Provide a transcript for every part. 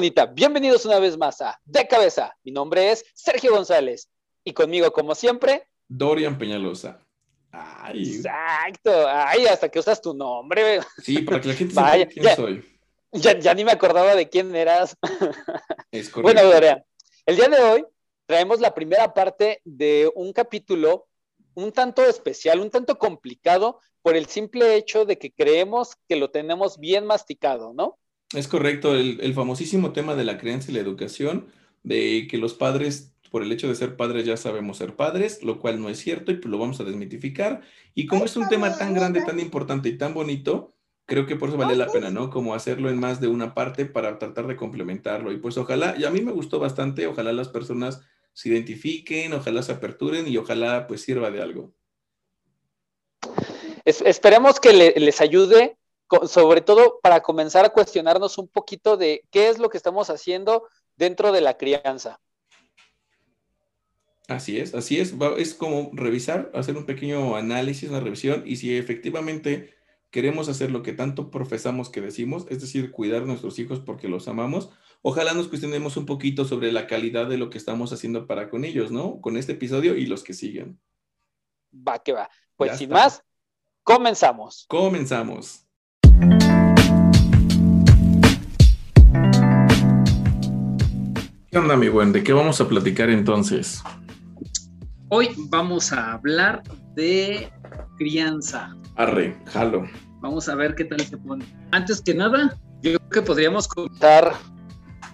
Bonita? Bienvenidos una vez más a De Cabeza. Mi nombre es Sergio González y conmigo como siempre... Dorian Peñalosa. Ay. Exacto. Ay, hasta que usas tu nombre. Sí, para que la gente Vaya, sepa quién ya. soy. Ya, ya ni me acordaba de quién eras. Es correcto. Bueno, Dorian, el día de hoy traemos la primera parte de un capítulo un tanto especial, un tanto complicado por el simple hecho de que creemos que lo tenemos bien masticado, ¿no? Es correcto, el, el famosísimo tema de la crianza y la educación, de que los padres, por el hecho de ser padres, ya sabemos ser padres, lo cual no es cierto y pues lo vamos a desmitificar. Y como es un tema tan grande, tan importante y tan bonito, creo que por eso vale la pena, ¿no? Como hacerlo en más de una parte para tratar de complementarlo. Y pues ojalá, y a mí me gustó bastante, ojalá las personas se identifiquen, ojalá se aperturen y ojalá pues sirva de algo. Es- esperemos que le- les ayude, sobre todo para comenzar a cuestionarnos un poquito de qué es lo que estamos haciendo dentro de la crianza. Así es, así es. Es como revisar, hacer un pequeño análisis, una revisión, y si efectivamente queremos hacer lo que tanto profesamos que decimos, es decir, cuidar a nuestros hijos porque los amamos, ojalá nos cuestionemos un poquito sobre la calidad de lo que estamos haciendo para con ellos, ¿no? Con este episodio y los que siguen. Va que va. Pues Ya sin está. más, comenzamos. Comenzamos. ¿Qué onda, mi buen? ¿De qué vamos a platicar entonces? Hoy vamos a hablar de crianza. Arre, jalo. Vamos a ver qué tal se pone. Antes que nada, yo creo que podríamos Estar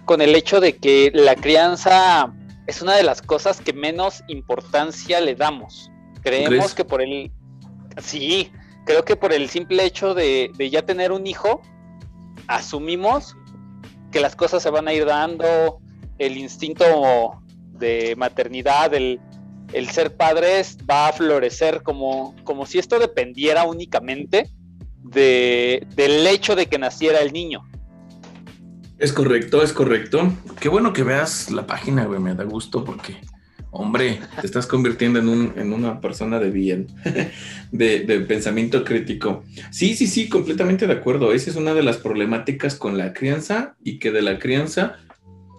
con el hecho de que la crianza es una de las cosas que menos importancia le damos. Creemos crees? que por el... Sí, creo que por el simple hecho de, de ya tener un hijo, asumimos que las cosas se van a ir dando, el instinto de maternidad, el, el ser padres va a florecer como, como si esto dependiera únicamente de, del hecho de que naciera el niño. Es correcto, es correcto. Qué bueno que veas la página, güey, me da gusto porque, hombre, te estás convirtiendo en, un, en una persona de bien, de, de pensamiento crítico. Sí, sí, sí, completamente de acuerdo. Esa es una de las problemáticas con la crianza y que de la crianza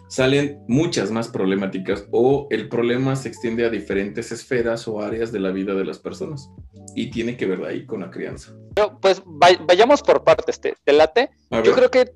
salen muchas más problemáticas o el problema se extiende a diferentes esferas o áreas de la vida de las personas y tiene que ver ahí con la crianza. Pero, pues vay- vayamos por partes, ¿te, te late? Yo creo que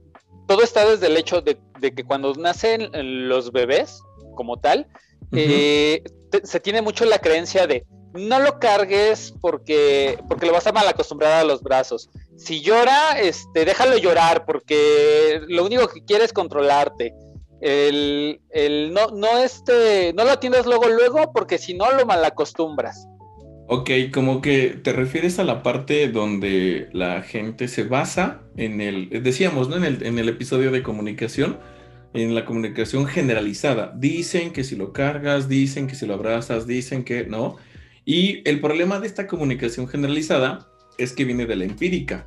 todo está desde el hecho de, de que cuando nacen los bebés, como tal, eh, te- se tiene mucho la creencia de no lo cargues porque, porque lo vas a mal acostumbrar a los brazos. Si llora, este, déjalo llorar porque lo único que quiere es controlarte. El, el no, no, este, no lo atiendas luego, luego, porque si no lo malacostumbras. Ok, como que te refieres a la parte donde la gente se basa en el, decíamos, ¿no? En el, en el episodio de comunicación, en la comunicación generalizada. Dicen que si lo cargas, dicen que si lo abrazas, dicen que no. Y el problema de esta comunicación generalizada es que viene de la empírica.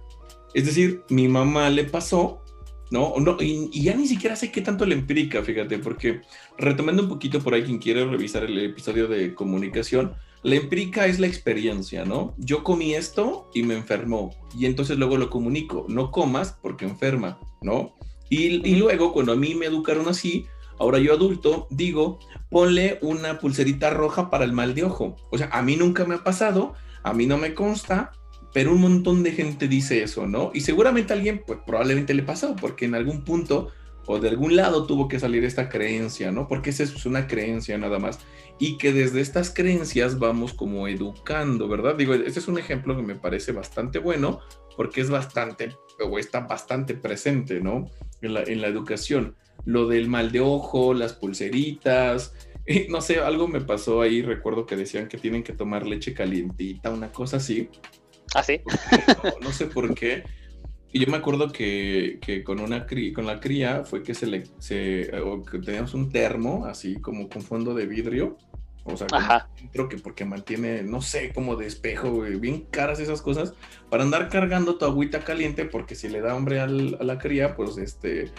Es decir, mi mamá le pasó, ¿no? no y, y ya ni siquiera sé qué tanto la empírica, fíjate, porque retomando un poquito por ahí quien quiere revisar el episodio de comunicación, la empírica es la experiencia, ¿no? Yo comí esto y me enfermó y entonces luego lo comunico, no comas porque enferma, ¿no? Y, y luego cuando a mí me educaron así, ahora yo adulto digo, ponle una pulserita roja para el mal de ojo. O sea, a mí nunca me ha pasado, a mí no me consta, pero un montón de gente dice eso, ¿no? Y seguramente alguien, pues probablemente le pasó, porque en algún punto o de algún lado tuvo que salir esta creencia, ¿no? Porque esa es una creencia nada más. Y que desde estas creencias vamos como educando, ¿verdad? Digo, este es un ejemplo que me parece bastante bueno, porque es bastante, o está bastante presente, ¿no? En la, educación. Lo del mal de ojo, las pulseritas, no sé, algo me pasó ahí, recuerdo que decían que tienen que tomar leche calientita, una cosa así. Así. No, no sé por qué. Y yo me acuerdo que, que con una con la cría fue que se le se, que teníamos un termo así como con fondo de vidrio. O sea, creo que porque mantiene, no sé, como de espejo, bien caras esas cosas, para andar cargando tu agüita caliente, porque si le da hambre al, a la cría, pues este,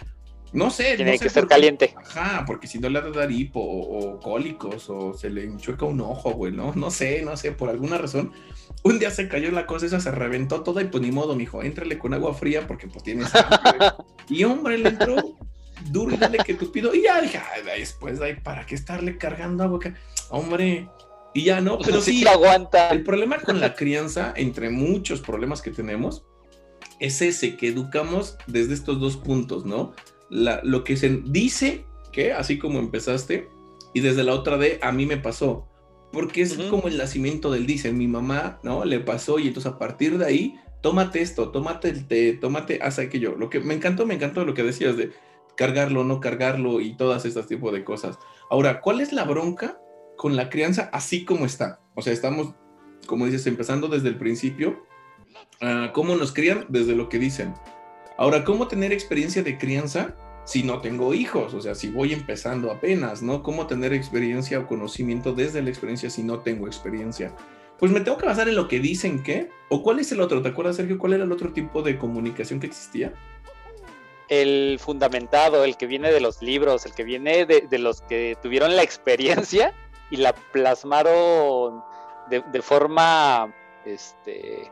no sé. Tiene que ser caliente. Ajá, porque si no le dar hipo o, cólicos o se le enchueca un ojo, güey, ¿no? No sé, no sé, por alguna razón. Un día se cayó la cosa esa, se reventó toda y pues ni modo, mijo, éntrale con agua fría porque pues tienes y hombre, le entró duro y dale que tupido. Y ya dije, ay, después, ay, ¿para qué estarle cargando agua? Hombre, y ya no, pero sí, sí aguanta. El problema con la crianza, entre muchos problemas que tenemos, es ese, que educamos desde estos dos puntos, ¿no? Lo que se dice que, así como empezaste, y desde la otra de a mí me pasó, porque es como el nacimiento del dice, mi mamá, ¿no? Le pasó y entonces a partir de ahí, tómate esto, tómate el té, tómate, haz aquello. Lo que me encantó, me encantó lo que decías de cargarlo, no cargarlo y todas estas tipos de cosas. Ahora, ¿cuál es la bronca con la crianza así como está? O sea, estamos, como dices, empezando desde el principio. Uh, ¿Cómo nos crían? Desde lo que dicen. Ahora, ¿cómo tener experiencia de crianza si no tengo hijos? O sea, si voy empezando apenas, ¿no? ¿Cómo tener experiencia o conocimiento desde la experiencia si no tengo experiencia? Pues me tengo que basar en lo que dicen que, o cuál es el otro, ¿te acuerdas, Sergio? ¿Cuál era el otro tipo de comunicación que existía? El fundamentado, el que viene de los libros, el que viene de, los que tuvieron la experiencia y la plasmaron de, forma, este,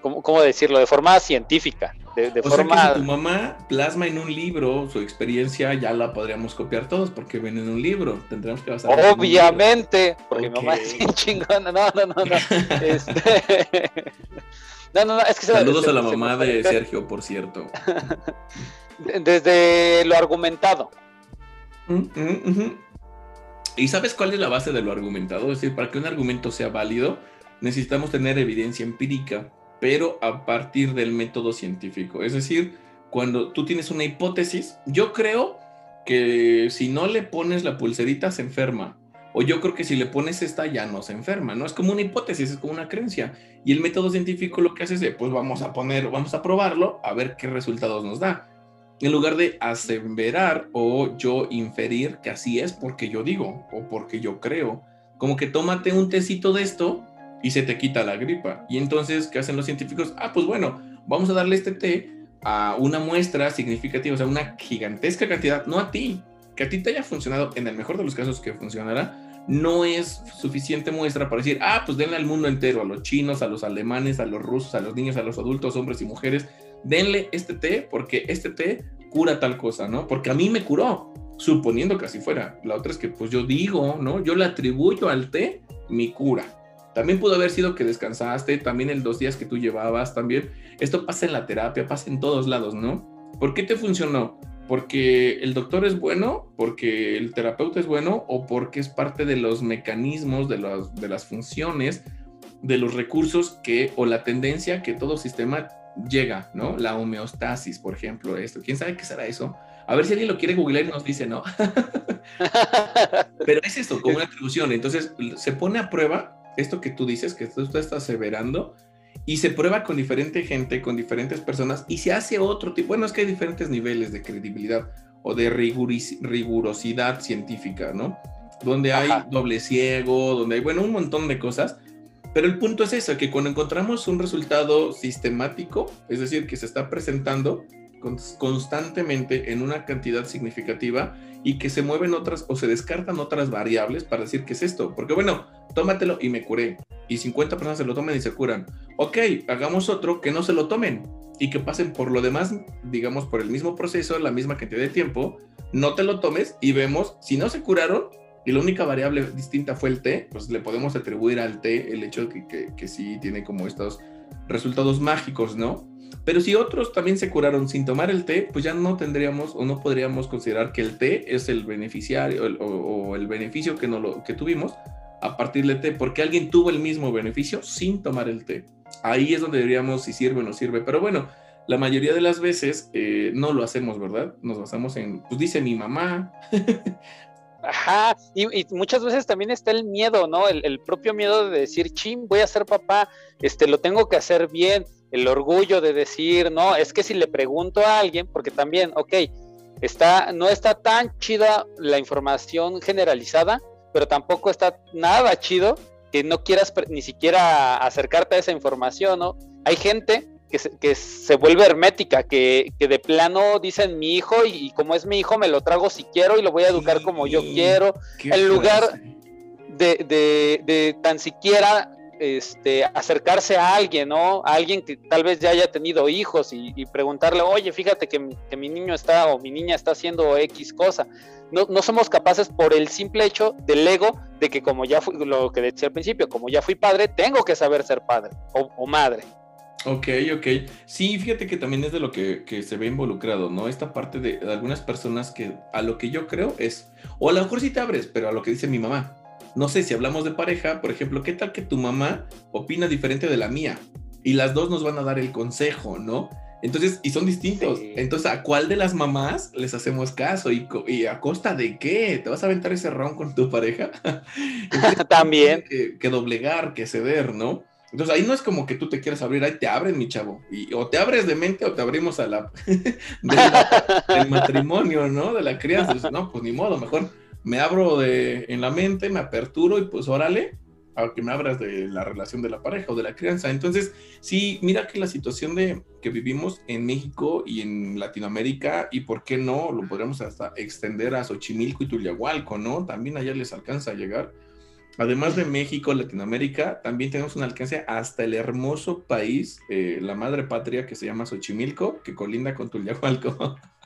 ¿cómo, decirlo? De forma científica. De, forma... tu mamá plasma en un libro su experiencia, ya la podríamos copiar todos porque viene en un libro. Tendremos que basar Obviamente, porque mi mamá es bien chingona. No, no, no, no. Este, no, no, es que Saludos a la mamá de Sergio, por cierto. Desde lo argumentado. Mm, mm, ¿Y sabes cuál es la base de lo argumentado? Es decir, para que un argumento sea válido, necesitamos tener evidencia empírica pero a partir del método científico. Es decir, cuando tú tienes una hipótesis, yo creo que si no le pones la pulserita se enferma. O yo creo que si le pones esta ya no se enferma, ¿no? Es como una hipótesis, es como una creencia. Y el método científico lo que hace es, pues vamos a poner, vamos a probarlo, a ver qué resultados nos da. En lugar de aseverar o yo inferir que así es porque yo digo o porque yo creo. Como que tómate un tecito de esto y se te quita la gripa. Y entonces, ¿qué hacen los científicos? Ah, pues bueno, vamos a darle este té a una muestra significativa, o sea, una gigantesca cantidad, no a ti, que a ti te haya funcionado, en el mejor de los casos que funcionará, no es suficiente muestra para decir, ah, pues denle al mundo entero, a los chinos, a los alemanes, a los rusos, a los niños, a los adultos, hombres y mujeres, denle este té porque este té cura tal cosa, ¿no? Porque a mí me curó, suponiendo que así fuera. La otra es que pues yo digo, ¿no? Yo le atribuyo al té mi cura. También pudo haber sido que descansaste, también el dos días que tú llevabas, también. Esto pasa en la terapia, pasa en todos lados, ¿no? ¿Por qué te funcionó? ¿Porque el doctor es bueno? ¿Porque el terapeuta es bueno? ¿O porque es parte de los mecanismos, de, de las funciones, de los recursos que, o la tendencia que todo sistema llega, ¿no? La homeostasis, por ejemplo, esto. ¿Quién sabe qué será eso? A ver si alguien lo quiere googlear y nos dice, ¿no? Pero es esto, como una atribución. Entonces, se pone a prueba esto que tú dices, que tú estás aseverando, y se prueba con diferente gente, con diferentes personas, y se hace otro tipo, bueno, es que hay diferentes niveles de credibilidad o de rigurosidad científica, ¿no? Donde hay doble ciego, donde hay, bueno, un montón de cosas, pero el punto es eso, que cuando encontramos un resultado sistemático, es decir, que se está presentando constantemente en una cantidad significativa, y que se mueven otras o se descartan otras variables para decir qué es esto. Porque bueno, tómatelo y me curé. Y 50 personas se lo toman y se curan. Ok, hagamos otro que no se lo tomen y que pasen por lo demás, digamos, por el mismo proceso, la misma cantidad de tiempo. No te lo tomes y vemos si no se curaron y la única variable distinta fue el té, pues le podemos atribuir al té el hecho de que, que, que sí tiene como estos resultados mágicos, ¿no? Pero si otros también se curaron sin tomar el té, pues ya no tendríamos o no podríamos considerar que el té es el beneficiario o, el beneficio que, no lo, que tuvimos a partir del té, porque alguien tuvo el mismo beneficio sin tomar el té. Ahí es donde diríamos si sirve o no sirve. Pero bueno, la mayoría de las veces eh, no lo hacemos, ¿verdad? Nos basamos en, pues dice mi mamá. Ajá, y, muchas veces también está el miedo, ¿no? El, el, propio miedo de decir, ching, voy a ser papá, este, lo tengo que hacer bien, el orgullo de decir, no, es que si le pregunto a alguien, porque también, ok, está, no está tan chida la información generalizada, pero tampoco está nada chido que no quieras ni siquiera acercarte a esa información, ¿no? Hay gente que se, que se vuelve hermética, que, que, de plano dicen mi hijo y, como es mi hijo me lo trago si quiero y lo voy a educar como yo quiero, en lugar de, de, de, tan siquiera este, acercarse a alguien, ¿no? A alguien que tal vez ya haya tenido hijos y, preguntarle, oye, fíjate que, mi niño está o mi niña está haciendo X cosa. No, no, somos capaces por el simple hecho del ego de que como ya fui, lo que decía al principio, como ya fui padre, tengo que saber ser padre o, madre. Ok, ok. Sí, fíjate que también es de lo que, se ve involucrado, ¿no? Esta parte de, de algunas personas que a lo que yo creo es, o a lo mejor sí te abres, pero a lo que dice mi mamá, no sé, si hablamos de pareja, por ejemplo, ¿qué tal que tu mamá opina diferente de la mía? Y las dos nos van a dar el consejo, ¿no? Entonces, y son distintos. Sí. Entonces, ¿a cuál de las mamás les hacemos caso? ¿Y, ¿Y, a costa de qué? ¿Te vas a aventar ese round con tu pareja? Entonces, También. Que, que, doblegar, que ceder, ¿no? Entonces, ahí no es como que tú te quieras abrir, ahí te abren, mi chavo. Y, o te abres de mente o te abrimos a la, la del matrimonio, ¿no? De la crianza. Entonces, no, pues ni modo, mejor me abro de, en la mente, me aperturo y pues órale, a que me abras de la relación de la pareja o de la crianza. Entonces, sí, mira que la situación de que vivimos en México y en Latinoamérica, y por qué no, lo podríamos hasta extender a Xochimilco y Tuliahualco, ¿no? También allá les alcanza a llegar. Además de México, Latinoamérica, también tenemos un alcance hasta el hermoso país, eh, la madre patria que se llama Xochimilco, que colinda con Tuliahualco.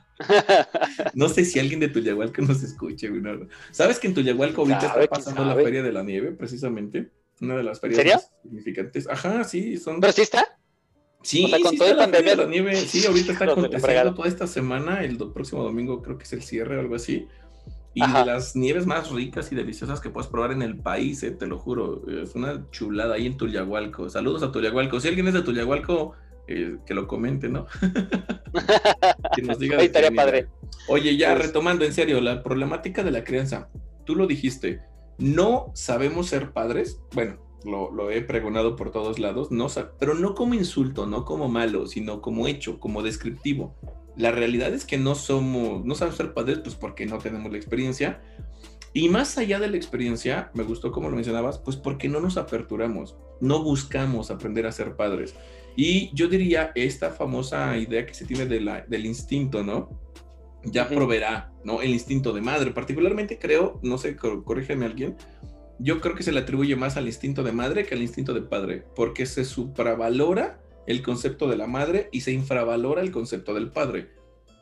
no sé si alguien de Tuyahualco nos escuche, güey. No. ¿Sabes que en Tuyahualco ahorita está pasando la Feria de la Nieve, precisamente? Una de las ferias más significantes. Ajá, sí, son. ¿Pero sí está? Sí, o sea, con sí todo está la Feria de la Nieve. Sí, ahorita está aconteciendo toda esta semana. El do- próximo domingo creo que es el cierre o algo así. Y Ajá. de las nieves más ricas y deliciosas que puedes probar en el país, eh, te lo juro. Es una chulada ahí en Tuyahualco. Saludos a Tuyahualco. Si alguien es de Tuyahualco, eh, que lo comente, ¿no? que nos diga. Ahí estaría padre. Oye, ya Pues- retomando en serio, la problemática de la crianza. Tú lo dijiste, no sabemos ser padres. Bueno, lo, lo he pregonado por todos lados, no, pero no como insulto, no como malo, sino como hecho, como descriptivo. La realidad es que no somos, no sabemos ser padres, pues porque no tenemos la experiencia. Y más allá de la experiencia, me gustó como lo mencionabas, pues porque no nos aperturamos, no buscamos aprender a ser padres. Y yo diría, esta famosa idea que se tiene de la- del instinto, ¿no? Ya proveerá, ¿no? El instinto de madre. Particularmente creo, no sé, cor- corrígeme alguien, yo creo que se le atribuye más al instinto de madre que al instinto de padre, porque se supravalora el concepto de la madre y se infravalora el concepto del padre.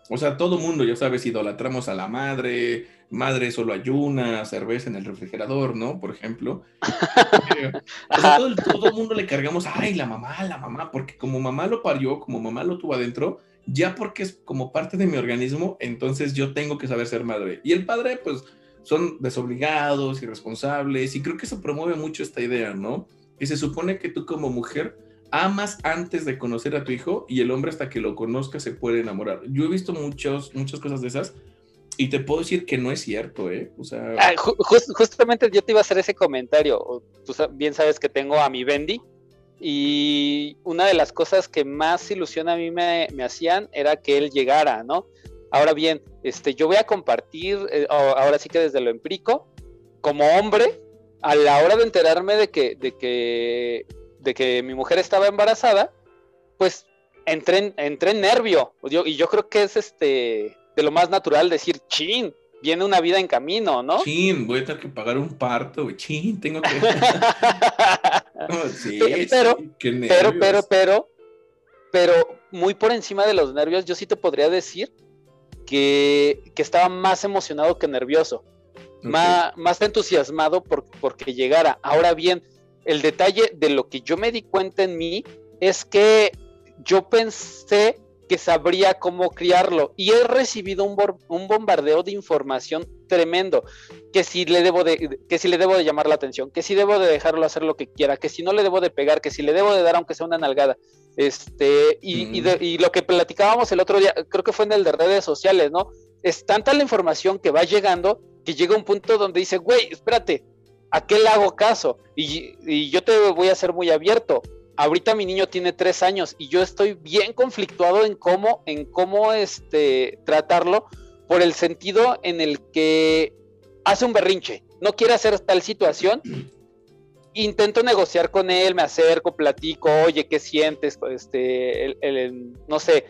O sea, todo mundo, ya sabes, idolatramos a la madre, madre solo ayuna, cerveza en el refrigerador, ¿no? Por ejemplo. Eh, o sea, todo, el- todo el mundo le cargamos, ay, la mamá, la mamá, porque como mamá lo parió, como mamá lo tuvo adentro, ya porque es como parte de mi organismo, entonces yo tengo que saber ser madre. Y el padre, pues, son desobligados, irresponsables, y creo que eso promueve mucho esta idea, ¿no? Que se supone que tú como mujer amas antes de conocer a tu hijo y el hombre hasta que lo conozca se puede enamorar. Yo he visto muchos, muchas cosas de esas y te puedo decir que no es cierto, ¿eh? O sea, Ah, ju- jus- justamente yo te iba a hacer ese comentario. Tú bien sabes que tengo a mi Bendy y una de las cosas que más ilusión a mí me, me hacían era que él llegara, ¿no? Ahora bien, este, yo voy a compartir, eh, ahora sí que desde lo empírico, como hombre, a la hora de enterarme de que, de que, de que mi mujer estaba embarazada, pues entré en, entré en nervio. Yo- y yo creo que es este de lo más natural decir, chin, viene una vida en camino, ¿no? chin, voy a tener que pagar un parto, güey, chin, tengo que... No, sí, Pero- sí, pero, pero, pero, pero muy por encima de los nervios, yo sí te podría decir que, que estaba más emocionado que nervioso, Ok. más, más entusiasmado por, porque llegara. Ahora bien, el detalle de lo que yo me di cuenta en mí es que yo pensé que sabría cómo criarlo. Y he recibido un, un bombardeo de información tremendo que si le debo de que si le debo de llamar la atención que si debo de dejarlo hacer lo que quiera que si no le debo de pegar que si le debo de dar aunque sea una nalgada. Este y, y de- y lo que platicábamos el otro día creo que fue en el de redes sociales no es tanta la información que va llegando que llega un punto donde dice güey espérate ¿a qué le hago caso? Y, y yo te voy a ser muy abierto ahorita mi niño tiene tres años y yo estoy bien conflictuado en cómo, en cómo este, tratarlo por el sentido en el que hace un berrinche, no quiere hacer tal situación. Intento negociar con él, me acerco, platico, oye, ¿qué sientes? Este, no sé,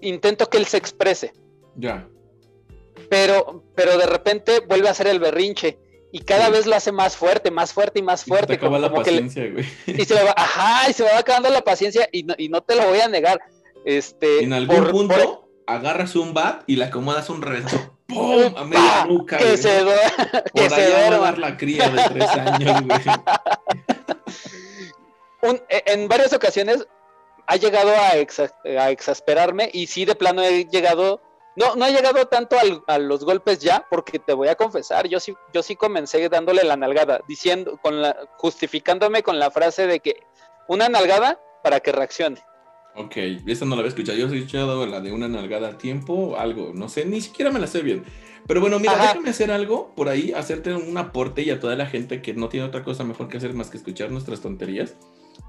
intento que él se exprese. Ya. Pero, pero de repente vuelve a hacer el berrinche y cada vez lo hace más fuerte, más fuerte y más fuerte. Y se acaba la paciencia, güey. Y se va, ajá, y se va acabando la paciencia y no, y no te lo voy a negar. Este, en algún punto agarras un bat y le acomodas un resto. ¡Pum! A media nuca, Que se, duerma. que se duerma. la cría de tres años, güey. E, en varias ocasiones ha llegado a, a exasperarme y sí, de plano he llegado no, no he llegado tanto a los golpes ya, porque te voy a confesar, yo sí, yo sí comencé dándole la nalgada, diciendo, con la, justificándome con la frase de que una nalgada para que reaccione. Ok, esa no la había escuchado. Yo he escuchado la de una nalgada a tiempo, algo, no sé, ni siquiera me la sé bien. Pero bueno, mira, déjame hacer algo por ahí, hacerte un aporte y a toda la gente que no tiene otra cosa mejor que hacer más que escuchar nuestras tonterías.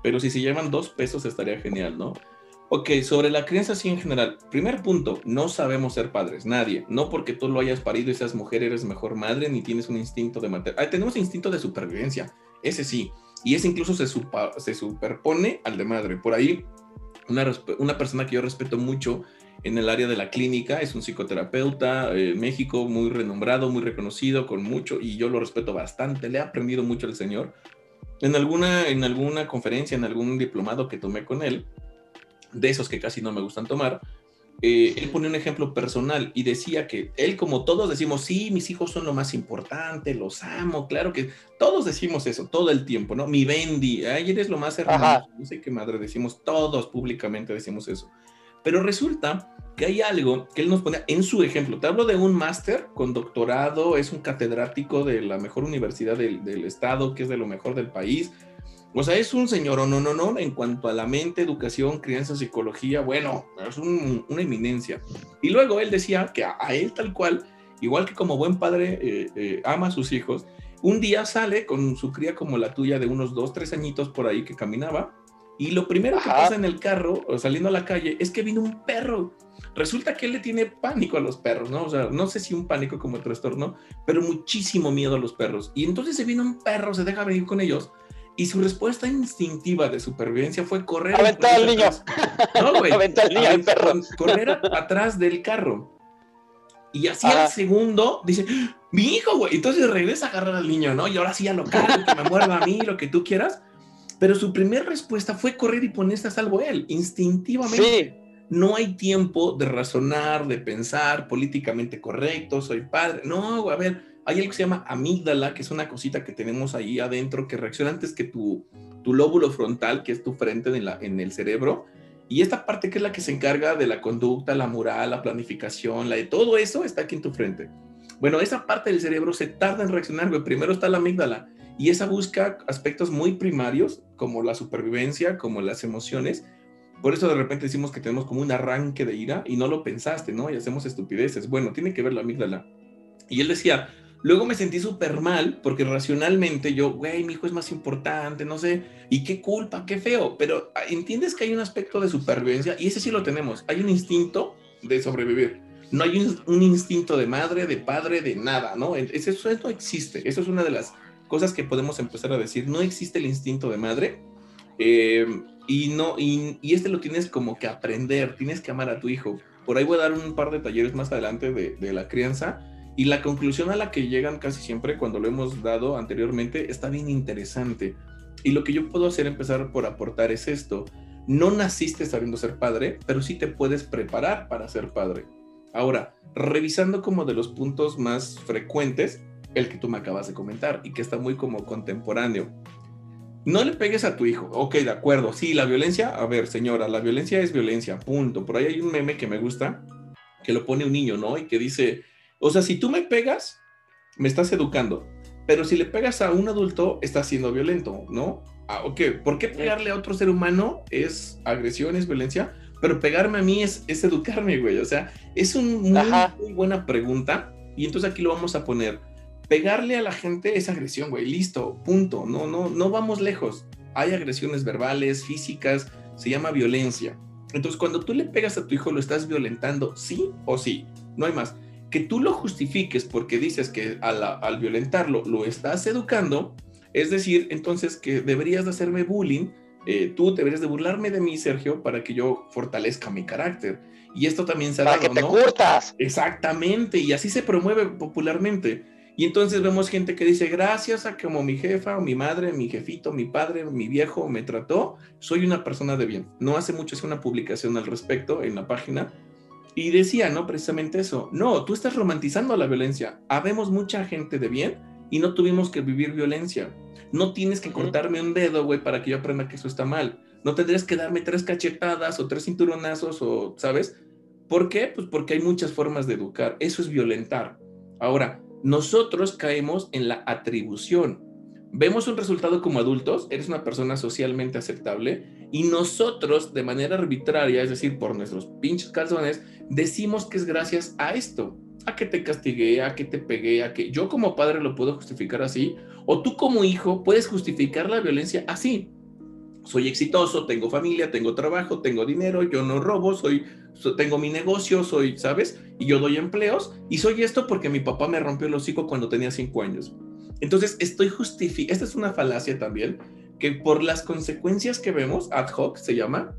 Pero si se llevan dos pesos estaría genial, ¿no? Ok, sobre la crianza así en general. Primer punto, no sabemos ser padres, nadie. No porque tú lo hayas parido y seas mujer eres mejor madre, ni tienes un instinto de. Ah, tenemos instinto de supervivencia, ese sí. Y ese incluso se, se superpone al de madre. Por ahí, una, una, persona que yo respeto mucho en el área de la clínica es un psicoterapeuta eh, México, muy renombrado, muy reconocido, con mucho, y yo lo respeto bastante. Le he aprendido mucho al señor. En alguna, en alguna conferencia, en algún diplomado que tomé con él, de esos que casi no me gustan tomar, eh, él pone un ejemplo personal y decía que él, como todos decimos, sí, mis hijos son lo más importante, los amo, claro que todos decimos eso todo el tiempo, ¿no? Mi Bendy, ay, eres lo más hermoso, no sé qué madre decimos, todos públicamente decimos eso. Pero resulta que hay algo que él nos pone en su ejemplo. Te hablo de un máster con doctorado, es un catedrático de la mejor universidad del, del estado, que es de lo mejor del país o sea, es un señor o no, no, no, en cuanto a la mente, educación, crianza, psicología, bueno, es una eminencia. Y luego él decía que a, él tal cual, igual que como buen padre eh, eh, ama a sus hijos, un día sale con su cría como la tuya de unos dos, tres añitos por ahí que caminaba, y lo primero que pasa en el carro, o saliendo a la calle, es que vino un perro. Resulta que él le tiene pánico a los perros, ¿no? O sea, no sé si un pánico como trastorno, pero muchísimo miedo a los perros. Y entonces se vino un perro, se deja venir con ellos, y su respuesta instintiva de supervivencia fue correr. Aventar al niño. No, güey. Aventar al niño al perro. Correr atrás del carro. Y así al segundo dice, mi hijo, güey. Entonces regresa a agarrar al niño, ¿no? Y ahora sí a lo que me muerda a mí, lo que tú quieras. Pero su primera respuesta fue correr y ponerse a salvo él, instintivamente. No hay tiempo de razonar, de pensar políticamente correcto, soy padre. No, a ver, hay algo que se llama amígdala, que es una cosita que tenemos ahí adentro que reacciona antes que tu, tu lóbulo frontal, que es tu frente en, la, en el cerebro. Y esta parte que es la que se encarga de la conducta, la moral, la planificación, la de todo eso está aquí en tu frente. Bueno, esa parte del cerebro se tarda en reaccionar, güey. Primero está la amígdala y esa busca aspectos muy primarios como la supervivencia, como las emociones. Por eso de repente decimos que tenemos como un arranque de ira y no lo pensaste, ¿no? Y hacemos estupideces. Bueno, tiene que ver la amígdala. Y él decía, Luego me sentí súper mal porque racionalmente yo, güey, mi hijo es más importante, no sé, y qué culpa, qué feo, pero ah, entiendes que hay un aspecto de supervivencia y ese sí lo tenemos, hay un instinto de sobrevivir, no hay un, instinto de madre, de padre, de nada, ¿no? Eso, eso no existe, eso es una de las cosas que podemos empezar a decir, no existe el instinto de madre eh, y, no, y, este lo tienes como que aprender, tienes que amar a tu hijo. Por ahí voy a dar un par de talleres más adelante de, de la crianza y la conclusión a la que llegan casi siempre cuando lo hemos dado anteriormente está bien interesante. Y lo que yo puedo hacer empezar por aportar es esto. No naciste sabiendo ser padre, pero sí te puedes preparar para ser padre. Ahora, revisando como de los puntos más frecuentes, el que tú me acabas de comentar y que está muy como contemporáneo. No le pegues a tu hijo. Ok, de acuerdo. Sí, la violencia, a ver, señora, la violencia es violencia, punto. Por ahí hay un meme que me gusta, que lo pone un niño, ¿no? Y que dice, o sea, si tú me pegas, me estás educando. Pero si le pegas a un adulto, estás siendo violento, ¿no? Ah, ok, ¿por qué pegarle a otro ser humano es agresión, es violencia? Pero pegarme a mí es, es educarme, güey. O sea, es una muy, muy buena pregunta. Y entonces aquí lo vamos a poner. Pegarle a la gente es agresión, güey. Listo, punto. No, no, no vamos lejos. hay agresiones verbales, físicas, se llama violencia. Entonces, cuando tú le pegas a tu hijo, lo estás violentando, sí o sí, no hay más. Que tú lo justifiques porque dices que al, violentarlo lo estás educando, es decir, entonces que deberías de hacerme bullying, eh, tú deberías de burlarme de mí, Sergio, para que yo fortalezca mi carácter. Y esto también se ha para que te curtas. Exactamente, y así se promueve popularmente. Y entonces vemos gente que dice, gracias a como mi jefa o mi madre, mi jefito, mi padre, mi viejo me trató, soy una persona de bien. No hace mucho hice una publicación al respecto en la página y decía, ¿no? Precisamente eso. No, tú estás romantizando la violencia. Habemos mucha gente de bien y no tuvimos que vivir violencia. No tienes que cortarme un dedo, güey, para que yo aprenda que eso está mal. No tendrías que darme tres cachetadas o tres cinturonazos o, ¿sabes? ¿Por qué? Pues porque hay muchas formas de educar. Eso es violentar. Ahora, nosotros caemos en la atribución. Vemos un resultado como adultos, eres una persona socialmente aceptable, y nosotros de manera arbitraria, es decir, por nuestros pinches calzones, decimos que es gracias a esto, a que te castigué, a que te pegué, a que yo como padre lo puedo justificar así, o tú como hijo puedes justificar la violencia así. Soy exitoso, tengo familia, tengo trabajo, tengo dinero, yo no robo, soy tengo mi negocio, soy, ¿sabes? Y yo doy empleos y soy esto porque mi papá me rompió el hocico cuando tenía cinco años. Entonces, estoy justificando, esta es una falacia también, que por las consecuencias que vemos, ad hoc se llama,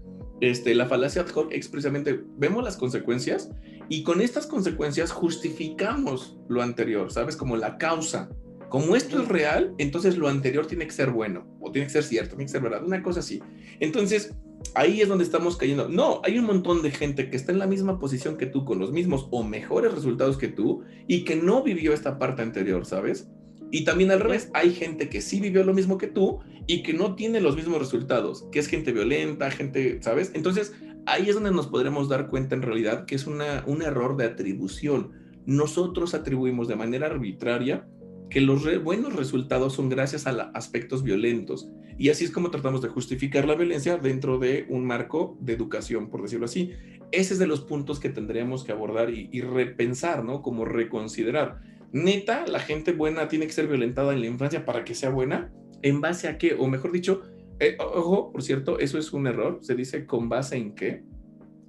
este, la falacia ad hoc es precisamente, vemos las consecuencias y con estas consecuencias justificamos lo anterior, ¿sabes? Como la causa. Como esto es real, entonces lo anterior tiene que ser bueno, o tiene que ser cierto, tiene que ser verdad, una cosa así. Entonces, ahí es donde estamos cayendo. No, hay un montón de gente que está en la misma posición que tú, con los mismos o mejores resultados que tú, y que no vivió esta parte anterior, ¿sabes? Y también al revés, hay gente que sí vivió lo mismo que tú y que no tiene los mismos resultados, que es gente violenta, gente, ¿sabes? Entonces, ahí es donde nos podremos dar cuenta en realidad que es una, un error de atribución. Nosotros atribuimos de manera arbitraria que los buenos resultados son gracias a aspectos violentos. Y así es como tratamos de justificar la violencia dentro de un marco de educación, por decirlo así. Ese es de los puntos que tendríamos que abordar y, repensar, ¿no? Como reconsiderar. Neta, la gente buena tiene que ser violentada en la infancia para que sea buena. ¿En base a qué? O mejor dicho, eh, ojo, por cierto, eso es un error. Se dice con base en qué.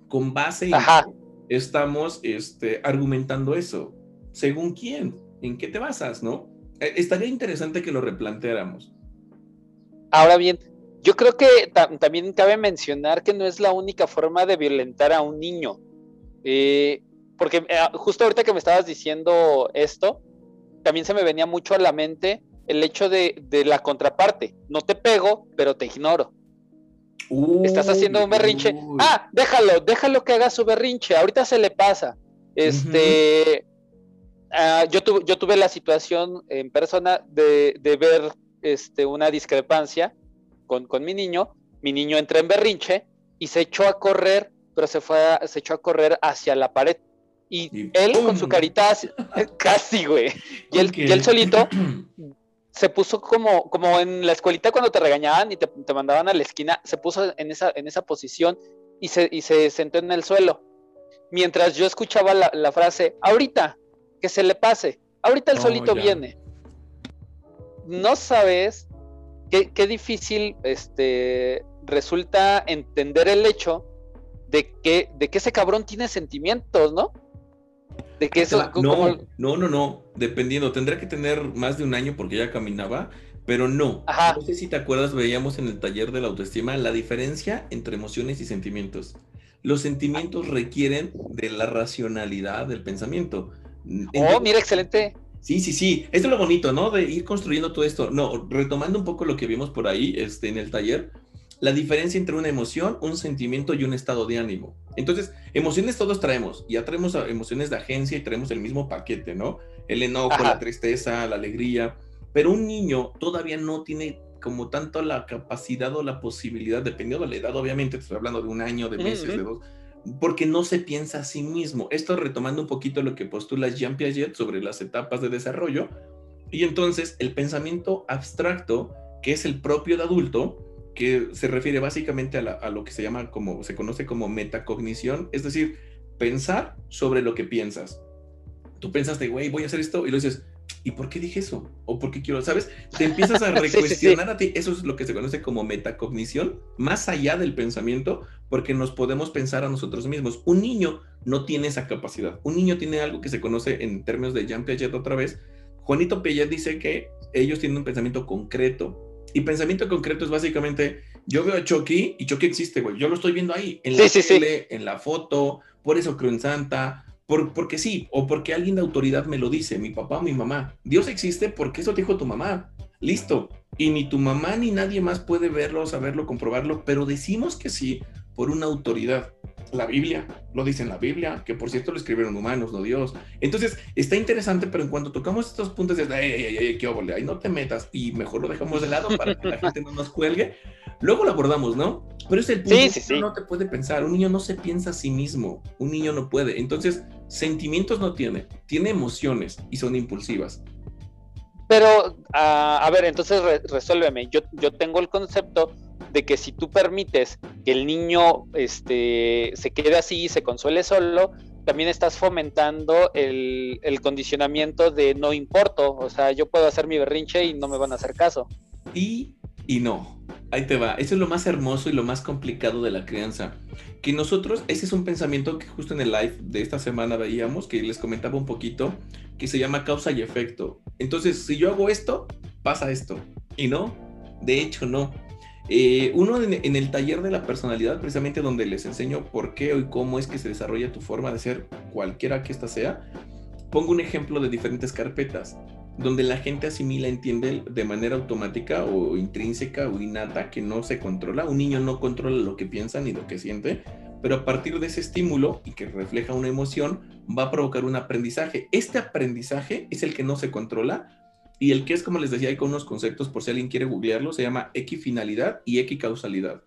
Con base en qué estamos este, argumentando eso. ¿Según quién? ¿En qué te basas, no? Eh, estaría interesante que lo replanteáramos. Ahora bien, yo creo que también cabe mencionar que no es la única forma de violentar a un niño. Eh, porque justo ahorita que me estabas diciendo esto, también se me venía mucho a la mente el hecho de, la contraparte. No te pego, pero te ignoro. Estás haciendo un berrinche. Ah, déjalo, déjalo que haga su berrinche. Ahorita se le pasa. Este, Ah, yo, yo tuve la situación en persona de, ver este, una discrepancia con, mi niño. Mi niño entra en berrinche y se echó a correr, pero se, fue se echó a correr hacia la pared. Y, él con su carita casi, güey. Y él, solito se puso como, como en la escuelita cuando te regañaban y te, mandaban a la esquina, se puso en esa, en esa posición y se, y se sentó en el suelo. Mientras yo escuchaba la, la frase, ahorita, que se le pase. Ahorita el solito viene. No sabes qué, difícil este, resulta entender el hecho de que, de que ese cabrón tiene sentimientos, ¿no? De que eso. No, no, no, no. Dependiendo, tendrá que tener más de un año porque ya caminaba, pero no. No sé si te acuerdas, veíamos en el taller de la autoestima la diferencia entre emociones y sentimientos. Los sentimientos requieren de la racionalidad del pensamiento. Oh, mira, excelente. Sí, sí, sí. Esto es lo bonito, ¿no? De ir construyendo todo esto. No, retomando un poco lo que vimos por ahí este, en el taller, la diferencia entre una emoción, un sentimiento y un estado de ánimo. Entonces, emociones todos traemos. Ya traemos emociones de agencia y traemos el mismo paquete, ¿no? El enojo, la tristeza, la alegría. Pero un niño todavía no tiene como tanto la capacidad o la posibilidad, dependiendo de la edad, obviamente, te estoy hablando de un año, de meses, de dos, porque no se piensa a sí mismo. Esto retomando un poquito lo que postula Jean Piaget sobre las etapas de desarrollo. Y entonces el pensamiento abstracto, que es el propio de adulto, que se refiere básicamente a, lo que se llama como, se conoce como metacognición, es decir, pensar sobre lo que piensas. Tú piensas de, güey, voy a hacer esto, y lo dices, ¿y por qué dije eso? ¿O por qué quiero? ¿Sabes? Te empiezas a recuestionar a ti. Eso es lo que se conoce como metacognición, más allá del pensamiento, porque nos podemos pensar a nosotros mismos. Un niño no tiene esa capacidad. Un niño tiene algo que se conoce en términos de Jean Piaget otra vez. Juanito Piaget dice que ellos tienen un pensamiento concreto. Y pensamiento concreto es básicamente, yo veo a Chucky y Chucky existe, güey. Yo lo estoy viendo ahí, en la tele, en la foto, por eso creo en Santa, por, porque sí, o porque alguien de autoridad me lo dice, mi papá o mi mamá. Dios existe porque eso te dijo tu mamá. Listo. Y ni tu mamá ni nadie más puede verlo, saberlo, comprobarlo, pero decimos que sí por una autoridad. La Biblia, lo dice en la Biblia, que por cierto lo escribieron humanos, no Dios. Entonces, está interesante, pero en cuanto tocamos estos puntos, de, ay, ay, ay, qué óvole, ahí no te metas y mejor lo dejamos de lado para que la gente no nos cuelgue. Luego lo abordamos, ¿no? Pero es el punto, sí, sí, sí. no te puede pensar, un niño no se piensa a sí mismo, un niño no puede. Entonces, sentimientos no tiene, tiene emociones y son impulsivas. Pero, ah, a ver, entonces resuélveme. Yo, yo tengo el concepto de que si tú permites que el niño este, se quede así y se consuele solo, también estás fomentando el, el, condicionamiento de no importo. O sea, yo puedo hacer mi berrinche y no me van a hacer caso. Y, y no. Ahí te va. Eso es lo más hermoso y lo más complicado de la crianza. Que nosotros, ese es un pensamiento que justo en el live de esta semana veíamos, que les comentaba un poquito, que se llama causa y efecto. Entonces, si yo hago esto, pasa esto. Y no, de hecho no. Eh, uno en, el taller de la personalidad, precisamente donde les enseño por qué y cómo es que se desarrolla tu forma de ser, cualquiera que ésta sea, pongo un ejemplo de diferentes carpetas, donde la gente asimila, entiende de manera automática o intrínseca o innata que no se controla. Un niño no controla lo que piensa ni lo que siente, pero a partir de ese estímulo y que refleja una emoción, va a provocar un aprendizaje. Este aprendizaje es el que no se controla, y el que es, como les decía, hay con unos conceptos, por si alguien quiere googlearlo, se llama equifinalidad y equicausalidad.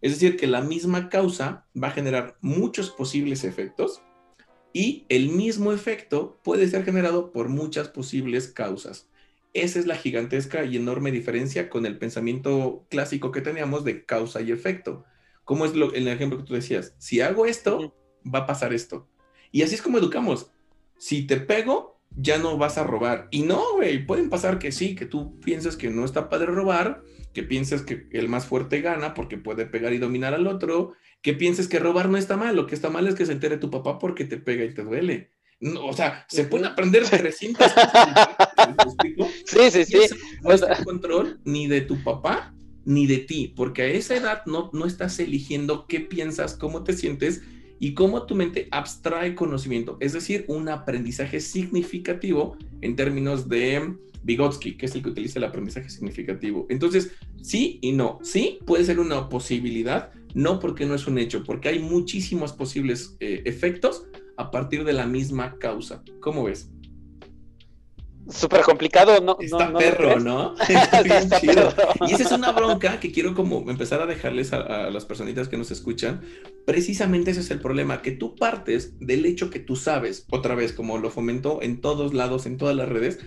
Es decir, que la misma causa va a generar muchos posibles efectos y el mismo efecto puede ser generado por muchas posibles causas. Esa es la gigantesca y enorme diferencia con el pensamiento clásico que teníamos de causa y efecto. Como es lo, el ejemplo que tú decías, si hago esto, va a pasar esto. Y así es como educamos. Si te pego, ya no vas a robar. Y no, güey, pueden pasar que sí, que tú pienses que no está padre robar, que pienses que el más fuerte gana porque puede pegar y dominar al otro, que pienses que robar no está mal, lo que está mal es que se entere tu papá porque te pega y te duele. o sea, se pueden aprender 300 Sí, sí, sí. No es control ni de tu papá ni de ti, porque a esa edad no, no estás eligiendo qué piensas, cómo te sientes, y cómo tu mente abstrae conocimiento, es decir, un aprendizaje significativo en términos de Vygotsky, que es el que utiliza el aprendizaje significativo. Entonces, sí y no. Sí puede ser una posibilidad, no porque no es un hecho, porque hay muchísimos posibles eh, efectos a partir de la misma causa. ¿Cómo ves? Súper complicado, ¿no? Está perro, ¿no? Está chido. Y esa es una bronca que quiero como empezar a dejarles a, las personitas que nos escuchan. Precisamente ese es el problema, que tú partes del hecho que tú sabes, otra vez, como lo fomentó en todos lados, en todas las redes,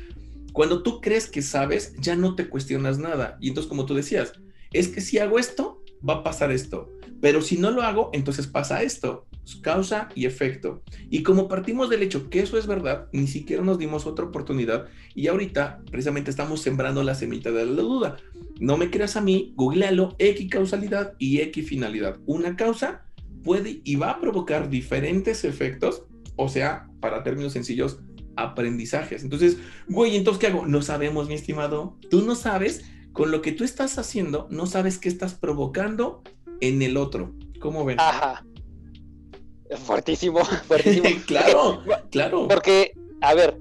cuando tú crees que sabes, ya no te cuestionas nada. Y entonces, como tú decías, es que si hago esto, va a pasar esto. Pero si no lo hago, entonces pasa esto causa y efecto. Y como partimos del hecho que eso es verdad, ni siquiera nos dimos otra oportunidad y ahorita precisamente estamos sembrando la semilla de la duda. No me creas a mí, googlealo, equicausalidad y equifinalidad. Una causa puede y va a provocar diferentes efectos, o sea, para términos sencillos, aprendizajes. Entonces, güey, entonces, ¿qué hago? No sabemos, mi estimado. Tú no sabes, con lo que tú estás haciendo, no sabes qué estás provocando en el otro. ¿Cómo ven? Ajá. Fuertísimo, fuertísimo. claro, claro. Porque, a ver,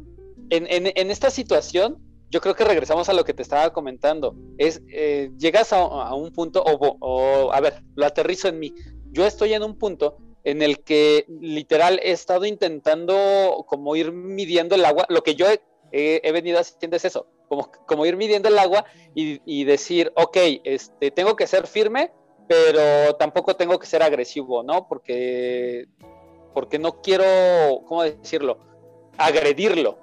en, esta situación, yo creo que regresamos a lo que te estaba comentando. Es, eh, llegas a, un punto, o, a ver, lo aterrizo en mí. Yo estoy en un punto en el que literal he estado intentando como ir midiendo el agua. Lo que yo he, venido haciendo es eso, como, como ir midiendo el agua y, y, decir, ok, este, tengo que ser firme, pero tampoco tengo que ser agresivo, ¿no? Porque, porque no quiero, ¿cómo decirlo? Agredirlo.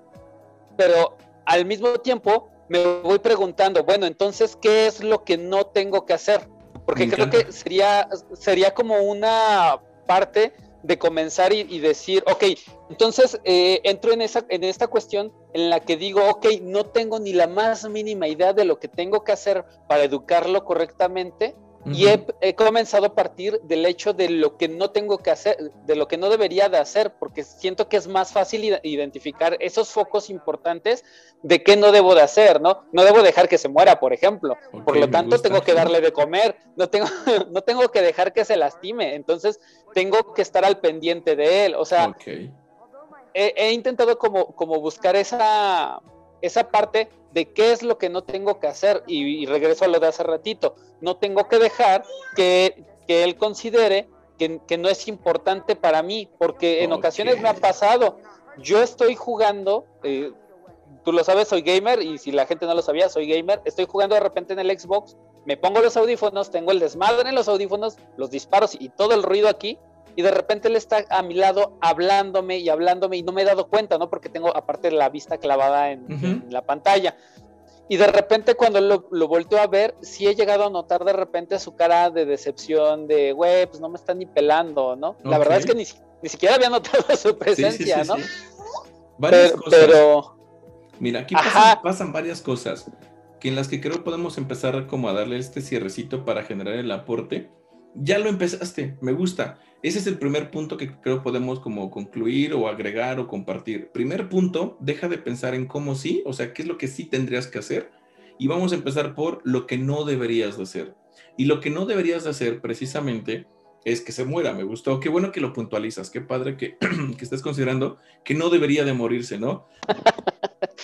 Pero al mismo tiempo me voy preguntando, bueno, entonces, ¿qué es lo que no tengo que hacer? Porque creo que sería, sería como una parte de comenzar y, decir, ok, entonces eh, entro en, esa, en esta cuestión en la que digo, ok, no tengo ni la más mínima idea de lo que tengo que hacer para educarlo correctamente, y he, comenzado a partir del hecho de lo que no tengo que hacer, de lo que no debería de hacer, porque siento que es más fácil identificar esos focos importantes de qué no debo de hacer, ¿no? No debo dejar que se muera, por ejemplo. por lo tanto, tengo que darle de comer, no tengo, no tengo que dejar que se lastime, entonces tengo que estar al pendiente de él. O sea, he, intentado como, como buscar esa, esa parte de qué es lo que no tengo que hacer. Y, regreso a lo de hace ratito, no tengo que dejar que, él considere que, no es importante para mí, porque en ocasiones me ha pasado, yo estoy jugando, eh, tú lo sabes, soy gamer y si la gente no lo sabía, soy gamer, estoy jugando de repente en el Xbox, me pongo los audífonos, tengo el desmadre en los audífonos, los disparos y todo el ruido aquí, y de repente él está a mi lado hablándome y hablándome y no me he dado cuenta, ¿no? Porque tengo aparte la vista clavada en, la pantalla. Y de repente cuando lo, lo, volteo a ver, sí he llegado a notar de repente su cara de decepción, de, güey, pues no me está ni pelando, ¿no? La verdad es que ni, siquiera había notado su presencia, ¿no? Varias cosas. Pero... Mira, aquí pasan, pasan, varias cosas que en las que creo podemos empezar como a darle este cierrecito para generar el aporte. Ya lo empezaste, me gusta. Ese es el primer punto que creo podemos como concluir o agregar o compartir. Primer punto, deja de pensar en cómo sí, o sea, qué es lo que sí tendrías que hacer. Y vamos a empezar por lo que no deberías de hacer. Y lo que no deberías de hacer precisamente es que se muera. Me gustó. Qué bueno que lo puntualizas. Qué padre que, que estés considerando que no debería de morirse, ¿no?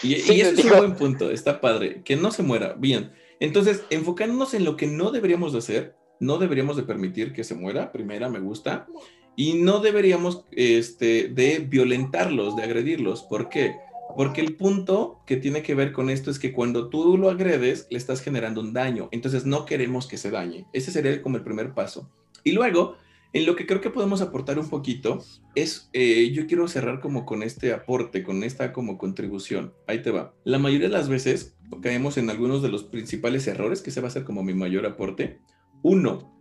Y, y ese es un buen punto. Está padre. Que no se muera. Bien. Entonces, enfocándonos en lo que no deberíamos de hacer, no deberíamos de permitir que se muera, primera, me gusta, y no deberíamos este, de violentarlos, de agredirlos. ¿Por qué? Porque el punto que tiene que ver con esto es que cuando tú lo agredes, le estás generando un daño. Entonces no queremos que se dañe. Ese sería como el primer paso. Y luego, en lo que creo que podemos aportar un poquito, es, eh, yo quiero cerrar como con este aporte, con esta como contribución. Ahí te va. La mayoría de las veces caemos en algunos de los principales errores, que se va a ser como mi mayor aporte uno,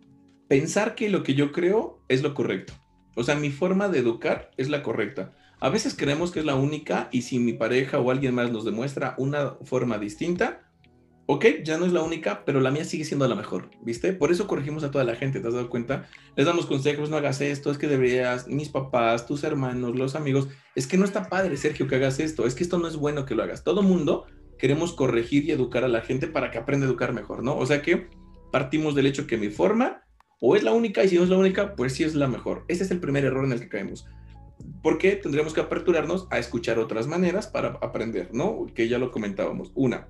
pensar que lo que yo creo es lo correcto. O sea, mi forma de educar es la correcta. A veces creemos que es la única y si mi pareja o alguien más nos demuestra una forma distinta, ok, ya no es la única, pero la mía sigue siendo la mejor, ¿viste? Por eso corregimos a toda la gente, ¿te has dado cuenta? Les damos consejos, no hagas esto, es que deberías, mis papás, tus hermanos, los amigos, es que no está padre, Sergio, que hagas esto, es que esto no es bueno que lo hagas. Todo mundo queremos corregir y educar a la gente para que aprenda a educar mejor, ¿no? O sea que partimos del hecho que mi forma o es la única y si no es la única, pues sí es la mejor. Ese es el primer error en el que caemos. Porque tendríamos que aperturarnos a escuchar otras maneras para aprender, ¿no? Que ya lo comentábamos. Una.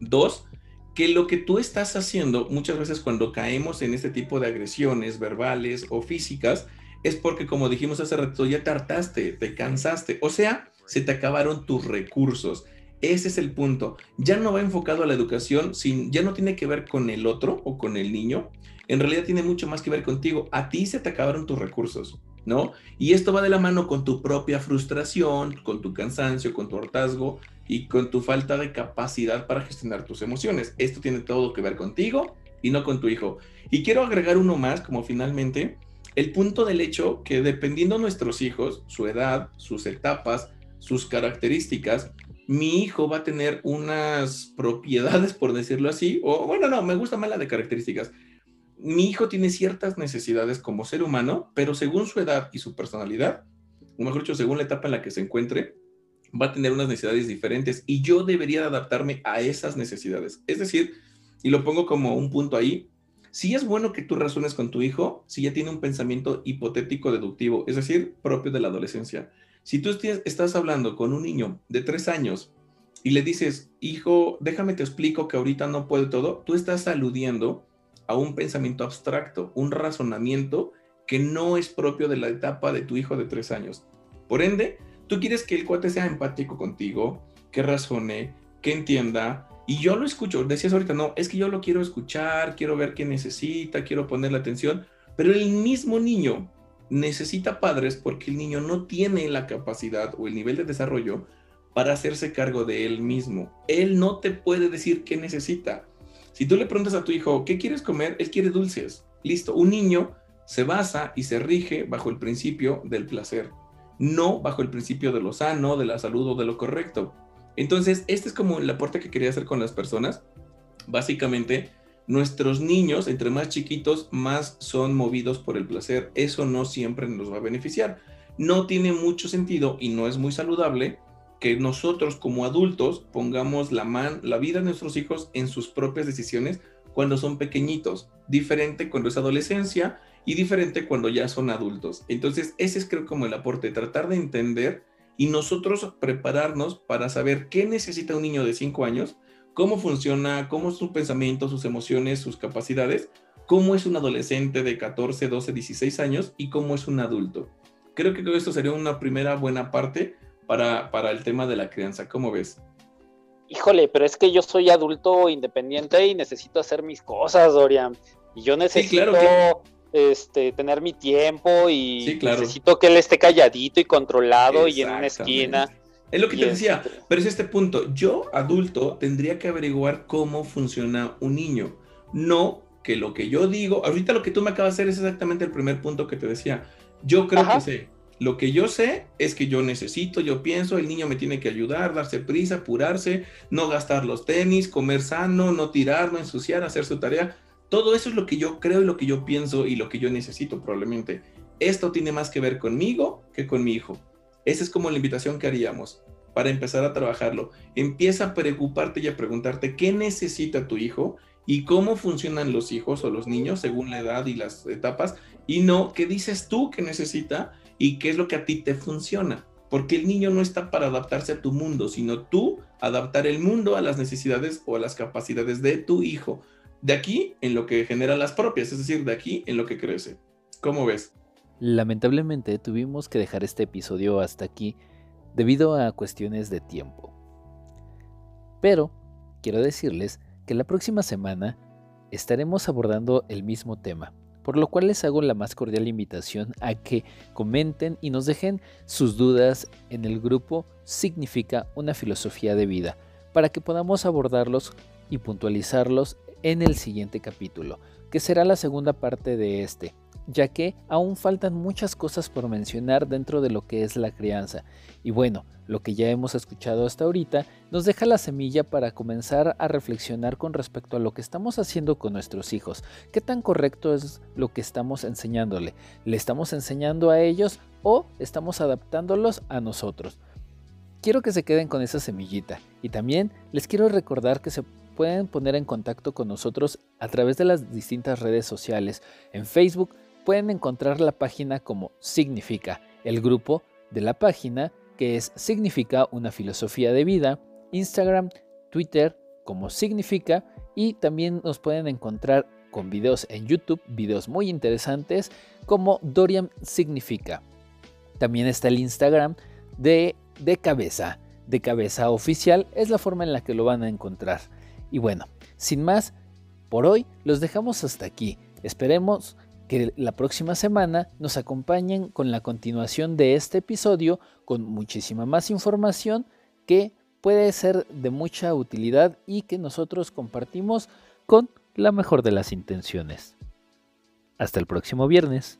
Dos, que lo que tú estás haciendo muchas veces cuando caemos en este tipo de agresiones verbales o físicas es porque, como dijimos hace rato, ya te hartaste, te cansaste, o sea, se te acabaron tus recursos. Ese es el punto. Ya no va enfocado a la educación, sin, ya no tiene que ver con el otro o con el niño. En realidad tiene mucho más que ver contigo. A ti se te acabaron tus recursos, ¿no? Y esto va de la mano con tu propia frustración, con tu cansancio, con tu hartazgo y con tu falta de capacidad para gestionar tus emociones. Esto tiene todo que ver contigo y no con tu hijo. Y quiero agregar uno más, como finalmente, el punto del hecho que dependiendo de nuestros hijos, su edad, sus etapas, sus características, mi hijo va a tener unas propiedades, por decirlo así, o bueno, no, me gusta más la de características. Mi hijo tiene ciertas necesidades como ser humano, pero según su edad y su personalidad, o mejor dicho, según la etapa en la que se encuentre, va a tener unas necesidades diferentes y yo debería adaptarme a esas necesidades. Es decir, y lo pongo como un punto ahí, si es bueno que tú razones con tu hijo si ya tiene un pensamiento hipotético deductivo, es decir, propio de la adolescencia. Si tú estás hablando con un niño de tres años y le dices, hijo, déjame te explico que ahorita no puedo todo, tú estás aludiendo a un pensamiento abstracto, un razonamiento que no es propio de la etapa de tu hijo de tres años. Por ende, tú quieres que el cuate sea empático contigo, que razone, que entienda. Y yo lo escucho, decías ahorita, no, es que yo lo quiero escuchar, quiero ver qué necesita, quiero ponerle atención, pero el mismo niño necesita padres porque el niño no tiene la capacidad o el nivel de desarrollo para hacerse cargo de él mismo. Él no te puede decir qué necesita. Si tú le preguntas a tu hijo, ¿qué quieres comer? Él quiere dulces. Listo. Un niño se basa y se rige bajo el principio del placer. no bajo el principio de lo sano, de la salud o de lo correcto. Entonces, este es como el aporte que quería hacer con las personas. Básicamente, nuestros niños, entre más chiquitos, más son movidos por el placer. Eso no siempre nos va a beneficiar. No tiene mucho sentido y no es muy saludable que nosotros como adultos pongamos la, man, la vida de nuestros hijos en sus propias decisiones cuando son pequeñitos, diferente cuando es adolescencia y diferente cuando ya son adultos. Entonces, ese es creo como el aporte, tratar de entender y nosotros prepararnos para saber qué necesita un niño de 5 años, cómo funciona, cómo es su pensamiento, sus emociones, sus capacidades, cómo es un adolescente de 14, 12, 16 años y cómo es un adulto. Creo que esto sería una primera buena parte para, para el tema de la crianza. ¿Cómo ves? Híjole, pero es que yo soy adulto independiente y necesito hacer mis cosas, Dorian. Y yo necesito este, tener mi tiempo y necesito que él esté calladito y controlado y en una esquina. Es lo que te decía, pero es este punto. Yo, adulto, tendría que averiguar cómo funciona un niño. No que lo que yo digo, ahorita lo que tú me acabas de hacer es exactamente el primer punto que te decía. Yo creo que sé. Lo que yo sé es que yo necesito, yo pienso, el niño me tiene que ayudar, darse prisa, apurarse, no gastar los tenis, comer sano, no tirar, no ensuciar, hacer su tarea. Todo eso es lo que yo creo y lo que yo pienso y lo que yo necesito probablemente. Esto tiene más que ver conmigo que con mi hijo. Esa es como la invitación que haríamos para empezar a trabajarlo. Empieza a preocuparte y a preguntarte qué necesita tu hijo y cómo funcionan los hijos o los niños según la edad y las etapas y no qué dices tú que necesita y qué es lo que a ti te funciona. Porque el niño no está para adaptarse a tu mundo, sino tú adaptar el mundo a las necesidades o a las capacidades de tu hijo de aquí en lo que genera las propias, es decir, de aquí en lo que crece. ¿Cómo ves? Lamentablemente tuvimos que dejar este episodio hasta aquí debido a cuestiones de tiempo. Pero quiero decirles que la próxima semana estaremos abordando el mismo tema, por lo cual les hago la más cordial invitación a que comenten y nos dejen sus dudas en el grupo Significa una filosofía de vida, para que podamos abordarlos y puntualizarlos en el siguiente capítulo, que será la segunda parte de este, ya que aún faltan muchas cosas por mencionar dentro de lo que es la crianza. Y bueno, lo que ya hemos escuchado hasta ahorita nos deja la semilla para comenzar a reflexionar con respecto a lo que estamos haciendo con nuestros hijos. ¿Qué tan correcto es lo que estamos enseñándole? ¿Le estamos enseñando a ellos o estamos adaptándolos a nosotros? Quiero que se queden con esa semillita y también les quiero recordar que se pueden poner en contacto con nosotros a través de las distintas redes sociales. En Facebook pueden encontrar la página como Significa, el grupo de la página que es Significa una filosofía de vida, Instagram, Twitter como Significa y también nos pueden encontrar con videos en YouTube, videos muy interesantes como Dorian Significa. También está el Instagram de De Cabeza. De Cabeza Oficial es la forma en la que lo van a encontrar. Y bueno, sin más, por hoy los dejamos hasta aquí. Esperemos que la próxima semana nos acompañen con la continuación de este episodio con muchísima más información que puede ser de mucha utilidad y que nosotros compartimos con la mejor de las intenciones. Hasta el próximo viernes.